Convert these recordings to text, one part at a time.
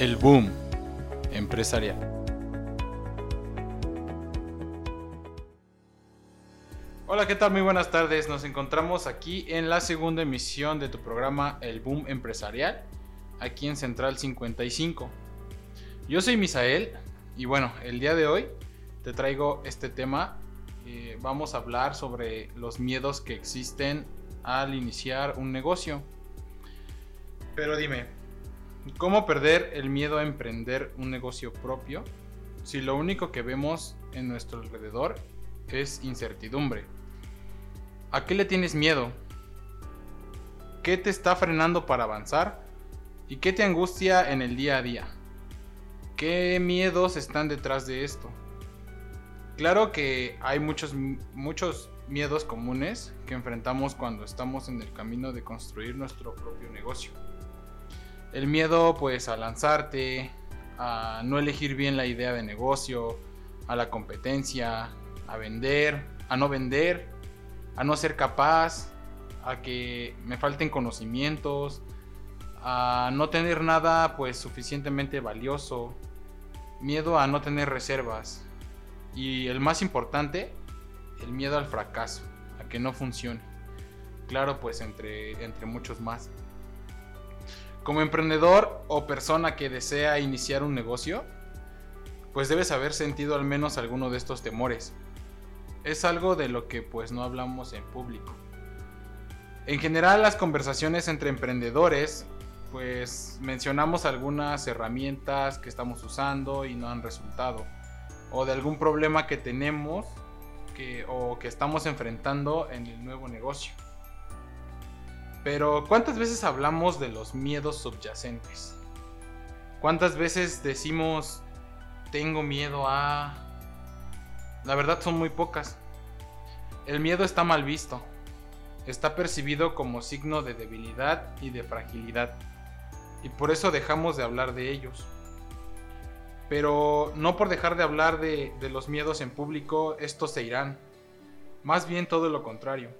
El boom empresarial. Hola, ¿qué tal? Muy buenas tardes. Nos encontramos aquí en la segunda emisión de tu programa El Boom Empresarial, aquí en Central 55. Yo soy Misael y bueno, el día de hoy te traigo este tema. Eh, vamos a hablar sobre los miedos que existen al iniciar un negocio. Pero dime, ¿cómo perder el miedo a emprender un negocio propio si lo único que vemos en nuestro alrededor es incertidumbre? ¿A qué le tienes miedo? ¿Qué te está frenando para avanzar? ¿Y qué te angustia en el día a día? ¿Qué miedos están detrás de esto? Claro que hay muchos, muchos miedos comunes que enfrentamos cuando estamos en el camino de construir nuestro propio negocio. El miedo pues a lanzarte, a no elegir bien la idea de negocio, a la competencia, a vender, a no vender, a no ser capaz, a que me falten conocimientos, a no tener nada pues suficientemente valioso, miedo a no tener reservas y el más importante, el miedo al fracaso, a que no funcione. Claro, pues entre, entre muchos más. Como emprendedor o persona que desea iniciar un negocio, pues debes haber sentido al menos alguno de estos temores. Es algo de lo que pues no hablamos en público. En general las conversaciones entre emprendedores pues mencionamos algunas herramientas que estamos usando y no han resultado o de algún problema que tenemos o que estamos enfrentando en el nuevo negocio. Pero ¿cuántas veces hablamos de los miedos subyacentes? ¿Cuántas veces decimos tengo miedo a... La verdad son muy pocas. El miedo está mal visto. Está percibido como signo de debilidad y de fragilidad. Y por eso dejamos de hablar de ellos. Pero no por dejar de hablar de, los miedos en público, estos se irán. Más bien todo lo contrario.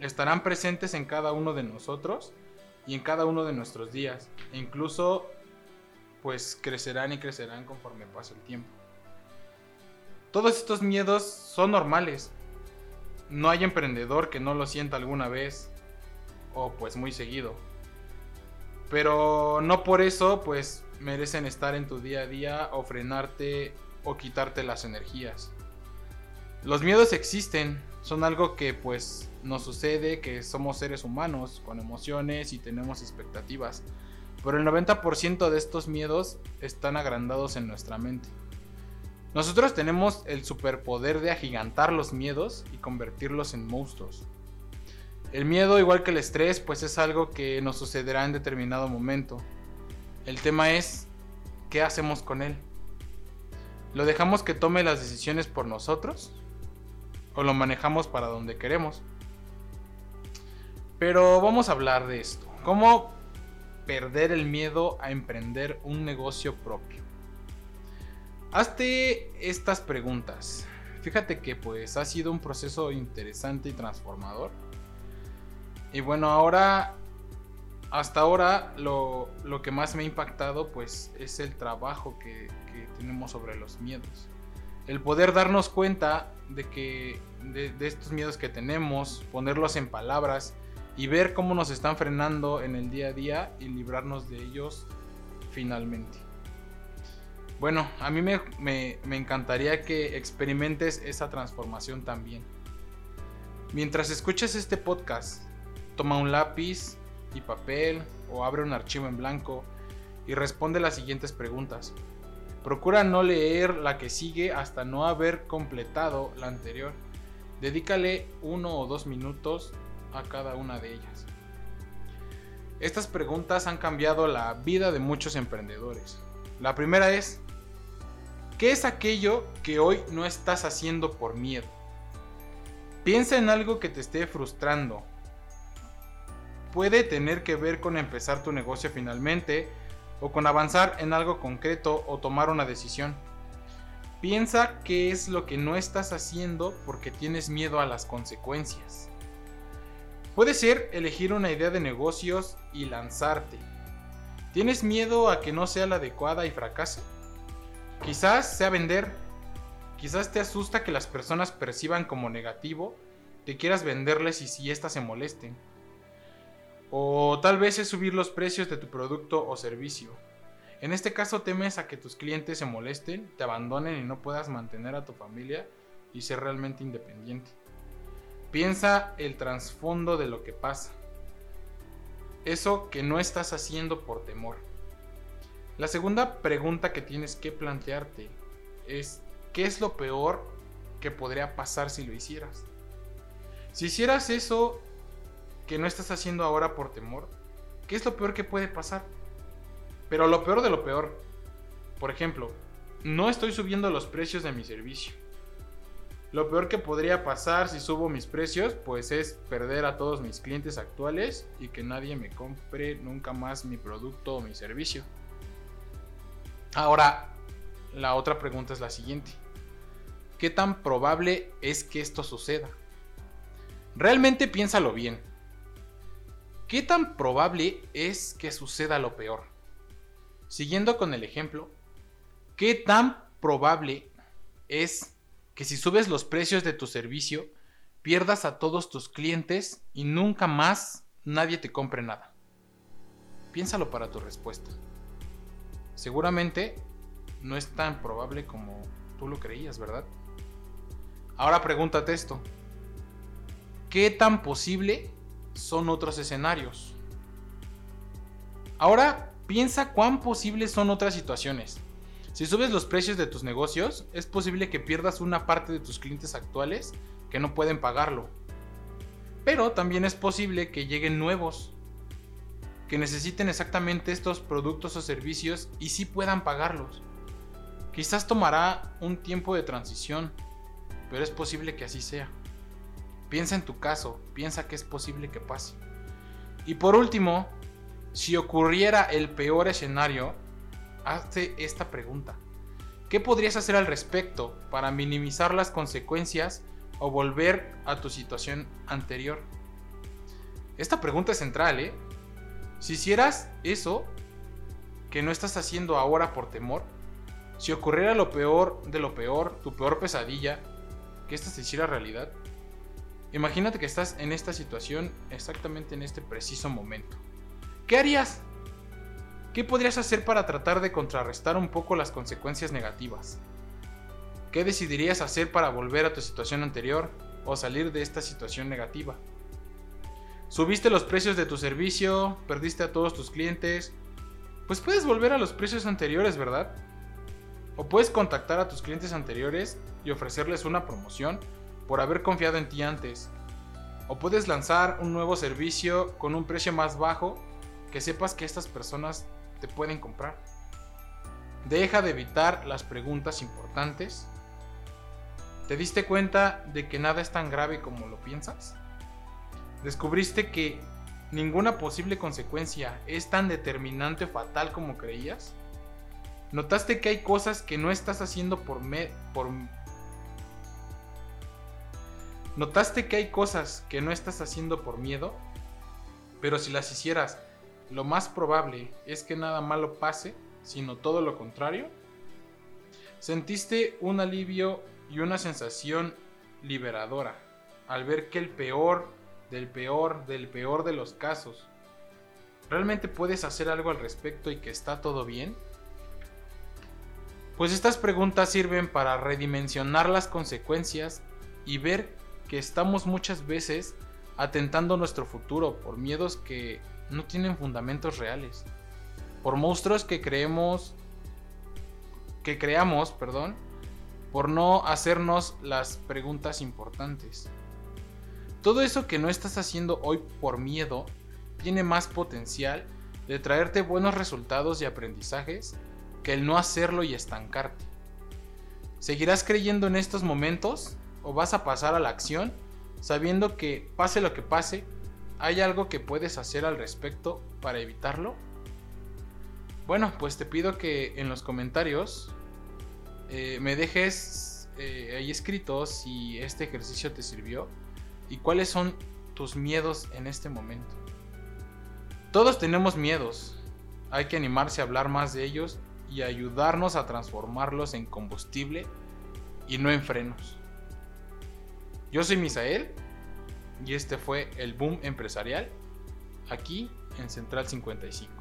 Estarán presentes en cada uno de nosotros y en cada uno de nuestros días. E incluso, pues crecerán y crecerán conforme pasa el tiempo. Todos estos miedos son normales. No hay emprendedor que no lo sienta alguna vez o pues muy seguido. Pero no por eso, pues merecen estar en tu día a día o frenarte o quitarte las energías. Los miedos existen, son algo que pues nos sucede, que somos seres humanos con emociones y tenemos expectativas. Pero el 90% de estos miedos están agrandados en nuestra mente. Nosotros tenemos el superpoder de agigantar los miedos y convertirlos en monstruos. El miedo, igual que el estrés, pues es algo que nos sucederá en determinado momento. El tema es, ¿qué hacemos con él? ¿Lo dejamos que tome las decisiones por nosotros? ¿O lo manejamos para donde queremos? Pero vamos a hablar de esto. ¿Cómo perder el miedo a emprender un negocio propio? Hazte estas preguntas. Fíjate que pues ha sido un proceso interesante y transformador. Y bueno, ahora hasta ahora lo, que más me ha impactado pues es el trabajo que, tenemos sobre los miedos. El poder darnos cuenta de que de, estos miedos que tenemos, ponerlos en palabras y ver cómo nos están frenando en el día a día y librarnos de ellos finalmente. Bueno, a mí me, me encantaría que experimentes esa transformación también. Mientras escuches este podcast, toma un lápiz, y papel o abre un archivo en blanco y responde las siguientes preguntas. Procura no leer la que sigue hasta no haber completado la anterior. Dedícale uno o dos minutos a cada una de ellas. Estas preguntas han cambiado la vida de muchos emprendedores. La primera es, ¿qué es aquello que hoy no estás haciendo por miedo? Piensa en algo que te esté frustrando, puede tener que ver con empezar tu negocio finalmente o con avanzar en algo concreto o tomar una decisión. Piensa qué es lo que no estás haciendo porque tienes miedo a las consecuencias. Puede ser elegir una idea de negocios y lanzarte. ¿Tienes miedo a que no sea la adecuada y fracase? Quizás sea vender. Quizás te asusta que las personas perciban como negativo que quieras venderles y si éstas se molesten. O tal vez es subir los precios de tu producto o servicio. En este caso temes a que tus clientes se molesten, te abandonen y no puedas mantener a tu familia y ser realmente independiente. Piensa el trasfondo de lo que pasa. Eso que no estás haciendo por temor. La segunda pregunta que tienes que plantearte es, ¿qué es lo peor que podría pasar si lo hicieras? Si hicieras eso que no estás haciendo ahora por temor, ¿qué es lo peor que puede pasar? Pero lo peor de lo peor. Por ejemplo, no estoy subiendo los precios de mi servicio. Lo peor que podría pasar si subo mis precios, pues es perder a todos mis clientes actuales y que nadie me compre nunca más mi producto o mi servicio. Ahora, la otra pregunta es la siguiente. ¿Qué tan probable es que esto suceda? Realmente piénsalo bien. ¿Qué tan probable es que suceda lo peor? Siguiendo con el ejemplo, ¿qué tan probable es que si subes los precios de tu servicio, pierdas a todos tus clientes y nunca más nadie te compre nada? Piénsalo para tu respuesta. Seguramente no es tan probable como tú lo creías, ¿verdad? Ahora pregúntate esto. ¿Qué tan posible son otros escenarios? Ahora piensa cuán posibles son otras situaciones. Si subes los precios de tus negocios, es posible que pierdas una parte de tus clientes actuales que no pueden pagarlo. Pero también es posible que lleguen nuevos que necesiten exactamente estos productos o servicios y sí puedan pagarlos. Quizás tomará un tiempo de transición, pero es posible que así sea. Piensa en tu caso, piensa que es posible que pase. Y por último, si ocurriera el peor escenario, hazte esta pregunta. ¿Qué podrías hacer al respecto para minimizar las consecuencias o volver a tu situación anterior? Esta pregunta es central, ¿eh? Si hicieras eso que no estás haciendo ahora por temor, si ocurriera lo peor de lo peor, tu peor pesadilla, que esta se hiciera realidad, imagínate que estás en esta situación exactamente en este preciso momento. ¿Qué harías? ¿Qué podrías hacer para tratar de contrarrestar un poco las consecuencias negativas? ¿Qué decidirías hacer para volver a tu situación anterior o salir de esta situación negativa? Subiste los precios de tu servicio, perdiste a todos tus clientes. Pues puedes volver a los precios anteriores, ¿verdad? O puedes contactar a tus clientes anteriores y ofrecerles una promoción por haber confiado en ti antes. O puedes lanzar un nuevo servicio con un precio más bajo que sepas que estas personas te pueden comprar. Deja de evitar las preguntas importantes. ¿Te diste cuenta de que nada es tan grave como lo piensas? ¿Descubriste que ninguna posible consecuencia es tan determinante o fatal como creías? ¿Notaste que hay cosas que no estás haciendo por me por ¿Notaste que hay cosas que no estás haciendo por miedo? Pero si las hicieras, lo más probable es que nada malo pase, sino todo lo contrario. ¿Sentiste un alivio y una sensación liberadora al ver que el peor del peor, del peor de los casos, ¿realmente puedes hacer algo al respecto y que está todo bien? Pues estas preguntas sirven para redimensionar las consecuencias y ver que estamos muchas veces atentando nuestro futuro por miedos que no tienen fundamentos reales, por monstruos que creemos que creamos, perdón, por no hacernos las preguntas importantes. Todo eso que no estás haciendo hoy por miedo tiene más potencial de traerte buenos resultados y aprendizajes que el no hacerlo y estancarte. ¿Seguirás creyendo en estos momentos o vas a pasar a la acción sabiendo que pase lo que pase, hay algo que puedes hacer al respecto para evitarlo? Bueno, pues te pido que en los comentarios eh, me dejes eh, ahí escrito si este ejercicio te sirvió y cuáles son tus miedos en este momento. Todos tenemos miedos Hay que animarse a hablar más de ellos y ayudarnos a transformarlos en combustible y no en frenos. Yo soy Misael y este fue el Boom Empresarial aquí en Central 55.